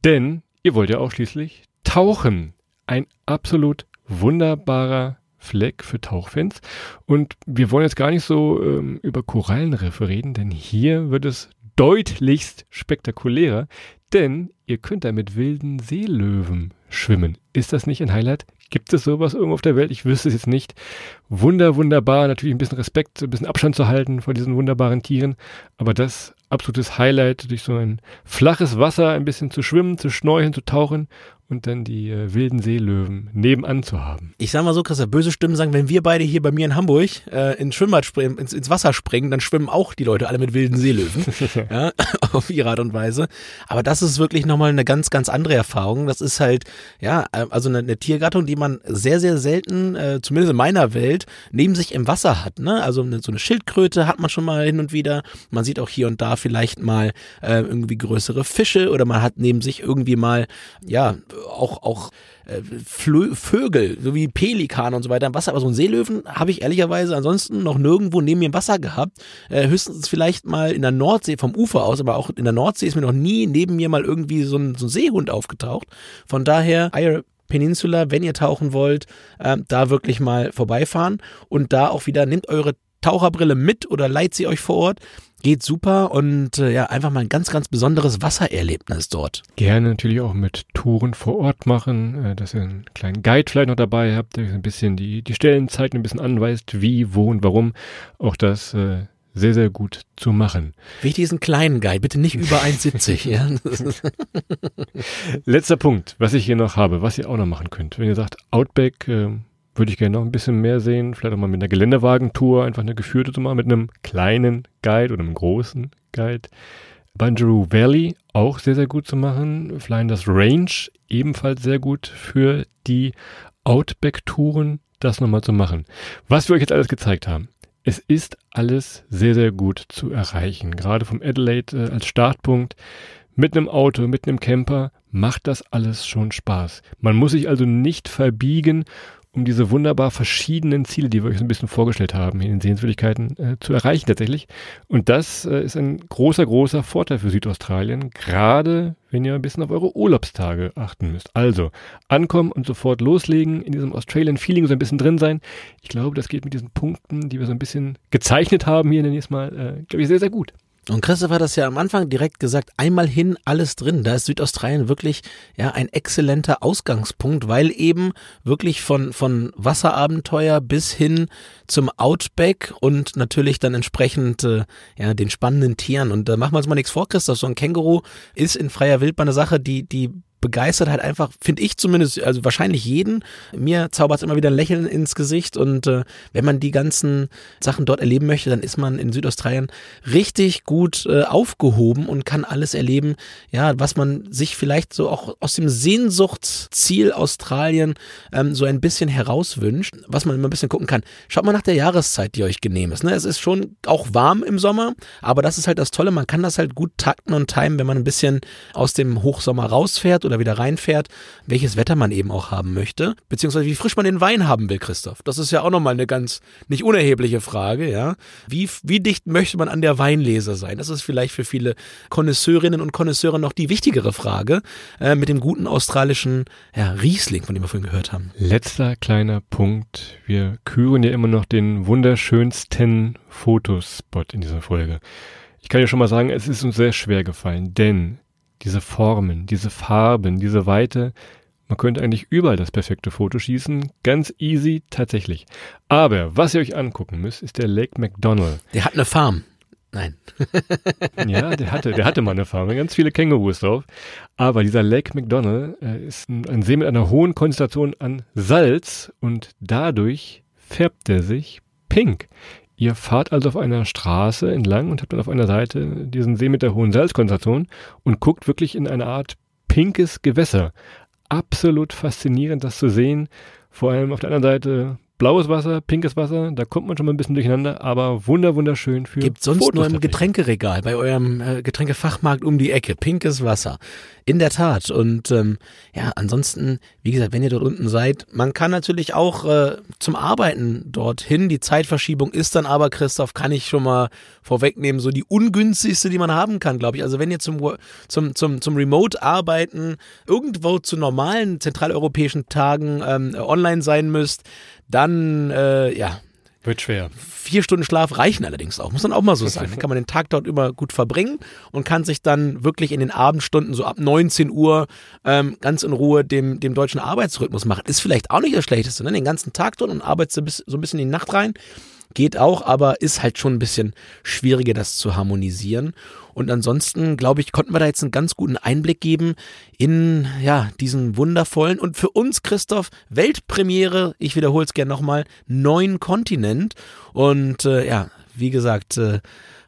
Denn Ihr wollt ja auch schließlich tauchen. Ein absolut wunderbarer Fleck für Tauchfans. Und wir wollen jetzt gar nicht so ähm, über Korallenriffe reden, denn hier wird es deutlichst spektakulärer, denn ihr könnt da mit wilden Seelöwen schwimmen. Ist das nicht ein Highlight? Gibt es sowas irgendwo auf der Welt? Ich wüsste es jetzt nicht. Wunder, wunderbar. Natürlich ein bisschen Respekt, ein bisschen Abstand zu halten vor diesen wunderbaren Tieren. Aber das absolutes Highlight, durch so ein flaches Wasser ein bisschen zu schwimmen, zu schnorcheln, zu tauchen und dann die äh, wilden Seelöwen nebenan zu haben. Ich sag mal so, Christa, böse Stimmen sagen, wenn wir beide hier bei mir in Hamburg äh, ins Schwimmbad springen, ins, ins, Wasser springen, dann schwimmen auch die Leute alle mit wilden Seelöwen. ja, auf ihre Art und Weise. Aber das ist wirklich nochmal eine ganz, ganz andere Erfahrung. Das ist halt, ja, also eine, eine Tiergattung, die man sehr, sehr selten, äh, zumindest in meiner Welt, neben sich im Wasser hat. Ne? Also eine, so eine Schildkröte hat man schon mal hin und wieder. Man sieht auch hier und da vielleicht mal äh, irgendwie größere Fische oder man hat neben sich irgendwie mal, ja, auch, auch äh, Vögel, so wie Pelikan und so weiter im Wasser. Aber so einen Seelöwen habe ich ehrlicherweise ansonsten noch nirgendwo neben mir im Wasser gehabt. Äh, höchstens vielleicht mal in der Nordsee vom Ufer aus, aber auch in der Nordsee ist mir noch nie neben mir mal irgendwie so ein, so ein Seehund aufgetaucht. Von daher, Peninsula, wenn ihr tauchen wollt, äh, da wirklich mal vorbeifahren und da auch wieder nehmt eure Taucherbrille mit oder leiht sie euch vor Ort. Geht super und äh, ja, einfach mal ein ganz, ganz besonderes Wassererlebnis dort. Gerne natürlich auch mit Touren vor Ort machen, äh, dass ihr einen kleinen Guide vielleicht noch dabei habt, der ein bisschen die, die Stellen zeigt, ein bisschen anweist, wie, wo und warum. Auch das äh, sehr, sehr gut zu machen. Ist ein kleinen Guide, bitte nicht über 1,70. ja. Letzter Punkt, was ich hier noch habe, was ihr auch noch machen könnt. Wenn ihr sagt, Outback, äh, würde ich gerne noch ein bisschen mehr sehen. Vielleicht auch mal mit einer Geländewagentour, einfach eine geführte zu machen, mit einem kleinen Guide oder einem großen Guide. Banjaroo Valley auch sehr, sehr gut zu machen. Flying Range ebenfalls sehr gut für die Outback-Touren, das nochmal zu machen. Was wir euch jetzt alles gezeigt haben. Es ist alles sehr, sehr gut zu erreichen. Gerade vom Adelaide äh, als Startpunkt mit einem Auto, mit einem Camper macht das alles schon Spaß. Man muss sich also nicht verbiegen um diese wunderbar verschiedenen Ziele, die wir euch so ein bisschen vorgestellt haben, in den Sehenswürdigkeiten äh, zu erreichen tatsächlich. Und das äh, ist ein großer, großer Vorteil für Südaustralien, gerade wenn ihr ein bisschen auf eure Urlaubstage achten müsst. Also ankommen und sofort loslegen, in diesem Australian Feeling so ein bisschen drin sein. Ich glaube, das geht mit diesen Punkten, die wir so ein bisschen gezeichnet haben hier nächsten Mal, äh, glaube ich, sehr, sehr gut. Und Christoph hat das ja am Anfang direkt gesagt, einmal hin, alles drin. Da ist Südaustralien wirklich ja ein exzellenter Ausgangspunkt, weil eben wirklich von, von Wasserabenteuer bis hin zum Outback und natürlich dann entsprechend äh, ja den spannenden Tieren. Und da machen wir uns mal nichts vor, Christoph. So ein Känguru ist in freier Wildbahn eine Sache, die, die begeistert halt einfach, finde ich zumindest, also wahrscheinlich jeden. Mir zaubert es immer wieder ein Lächeln ins Gesicht und äh, wenn man die ganzen Sachen dort erleben möchte, dann ist man in Südaustralien richtig gut äh, aufgehoben und kann alles erleben, ja, was man sich vielleicht so auch aus dem Sehnsuchtsziel Australien ähm, so ein bisschen herauswünscht, was man immer ein bisschen gucken kann. Schaut mal nach der Jahreszeit, die euch genehm ist. Ne? Es ist schon auch warm im Sommer, aber das ist halt das Tolle, man kann das halt gut takten und timen, wenn man ein bisschen aus dem Hochsommer rausfährt oder oder wieder reinfährt, welches Wetter man eben auch haben möchte, beziehungsweise wie frisch man den Wein haben will, Christoph. Das ist ja auch nochmal eine ganz nicht unerhebliche Frage, ja. Wie, wie dicht möchte man an der Weinlese sein? Das ist vielleicht für viele Konnoisseurinnen und Konnoisseure noch die wichtigere Frage äh, mit dem guten australischen ja, Riesling, von dem wir vorhin gehört haben. Letzter kleiner Punkt. Wir küren ja immer noch den wunderschönsten Fotospot in dieser Folge. Ich kann ja schon mal sagen, es ist uns sehr schwer gefallen, denn diese Formen, diese Farben, diese Weite. Man könnte eigentlich überall das perfekte Foto schießen. Ganz easy, tatsächlich. Aber was ihr euch angucken müsst, ist der Lake McDonald. Der hat eine Farm. Nein. ja, der hatte, der hatte mal eine Farm, ganz viele Kängurus drauf. Aber dieser Lake McDonald äh, ist ein, ein See mit einer hohen Konzentration an Salz und dadurch färbt er sich pink. Ihr fahrt also auf einer Straße entlang und habt dann auf einer Seite diesen See mit der hohen Salzkonzentration und guckt wirklich in eine Art pinkes Gewässer. Absolut faszinierend, das zu sehen. Vor allem auf der anderen Seite blaues Wasser, pinkes Wasser, da kommt man schon mal ein bisschen durcheinander, aber wunder wunderschön für Gibt sonst Fotos nur im Getränkeregal bei eurem äh, Getränkefachmarkt um die Ecke pinkes Wasser. In der Tat. Und ähm, ja, ansonsten, wie gesagt, wenn ihr dort unten seid, man kann natürlich auch äh, zum Arbeiten dorthin. Die Zeitverschiebung ist dann aber, Christoph, kann ich schon mal vorwegnehmen, so die ungünstigste, die man haben kann, glaube ich. Also wenn ihr zum, zum, zum, zum Remote-Arbeiten irgendwo zu normalen zentraleuropäischen Tagen ähm, online sein müsst, dann äh, ja, wird schwer. Vier Stunden Schlaf reichen allerdings auch, muss dann auch mal so sein. Dann kann man den Tag dort über gut verbringen und kann sich dann wirklich in den Abendstunden so ab 19 Uhr ähm, ganz in Ruhe dem, dem deutschen Arbeitsrhythmus machen. Ist vielleicht auch nicht das Schlechteste, ne? Den ganzen Tag dort und arbeitest so ein bisschen in die Nacht rein. Geht auch, aber ist halt schon ein bisschen schwieriger, das zu harmonisieren. Und ansonsten, glaube ich, konnten wir da jetzt einen ganz guten Einblick geben in ja, diesen wundervollen und für uns, Christoph, Weltpremiere, ich wiederhole es gerne nochmal, neuen Kontinent. Und äh, ja, wie gesagt, äh,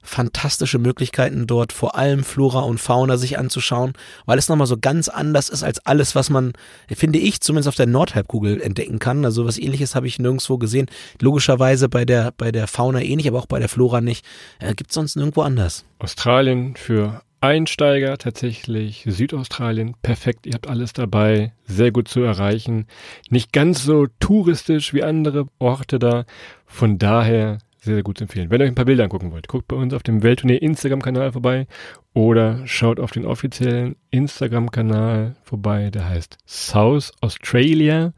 fantastische Möglichkeiten dort, vor allem Flora und Fauna sich anzuschauen, weil es nochmal so ganz anders ist als alles, was man, finde ich, zumindest auf der Nordhalbkugel entdecken kann. Also was ähnliches habe ich nirgendwo gesehen. Logischerweise bei der, bei der Fauna ähnlich, aber auch bei der Flora nicht. Äh, Gibt es sonst nirgendwo anders. Australien für Einsteiger tatsächlich, Südaustralien, perfekt, ihr habt alles dabei, sehr gut zu erreichen. Nicht ganz so touristisch wie andere Orte da. Von daher sehr, sehr gut zu empfehlen. Wenn ihr euch ein paar Bilder angucken wollt, guckt bei uns auf dem Welttournee Instagram-Kanal vorbei oder schaut auf den offiziellen Instagram-Kanal vorbei, der heißt South Australia.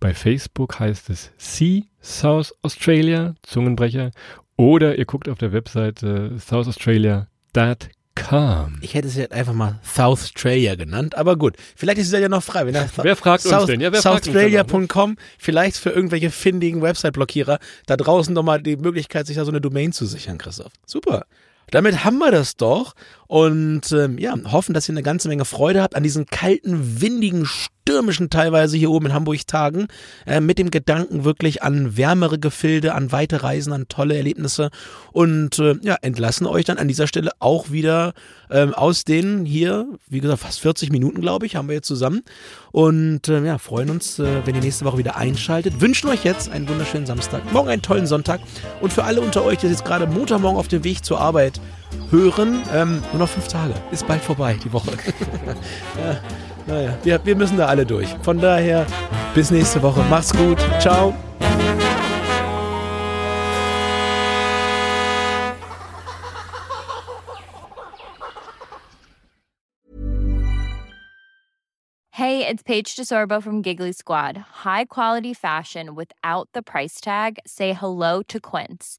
Bei Facebook heißt es Sea South Australia, Zungenbrecher. Oder ihr guckt auf der Webseite southaustralia.com Kam. Ich hätte es jetzt einfach mal South Australia genannt, aber gut. Vielleicht ist es ja noch frei. wer fragt South, uns denn? Ja, Southaustralia.com, vielleicht für irgendwelche findigen Website-Blockierer da draußen nochmal die Möglichkeit, sich da so eine Domain zu sichern, Christoph. Super. Damit haben wir das doch und ähm, ja, hoffen, dass ihr eine ganze Menge Freude habt an diesen kalten, windigen, stürmischen teilweise hier oben in Hamburg Tagen, äh, mit dem Gedanken wirklich an wärmere Gefilde, an weite Reisen, an tolle Erlebnisse. Und äh, ja, entlassen euch dann an dieser Stelle auch wieder ähm, aus den hier, wie gesagt, fast 40 Minuten, glaube ich, haben wir jetzt zusammen. Und äh, ja, freuen uns, äh, wenn ihr nächste Woche wieder einschaltet. Wünschen euch jetzt einen wunderschönen Samstag, morgen einen tollen Sonntag. Und für alle unter euch, die jetzt gerade Montagmorgen auf dem Weg zur Arbeit hören. Ähm, nur noch fünf Tage. Ist bald vorbei, die Woche. ja, naja, wir, wir müssen da alle durch. Von daher, bis nächste Woche. Macht's gut. Ciao. Hey, it's Paige DeSorbo from Giggly Squad. High quality fashion without the price tag. Say hello to Quince.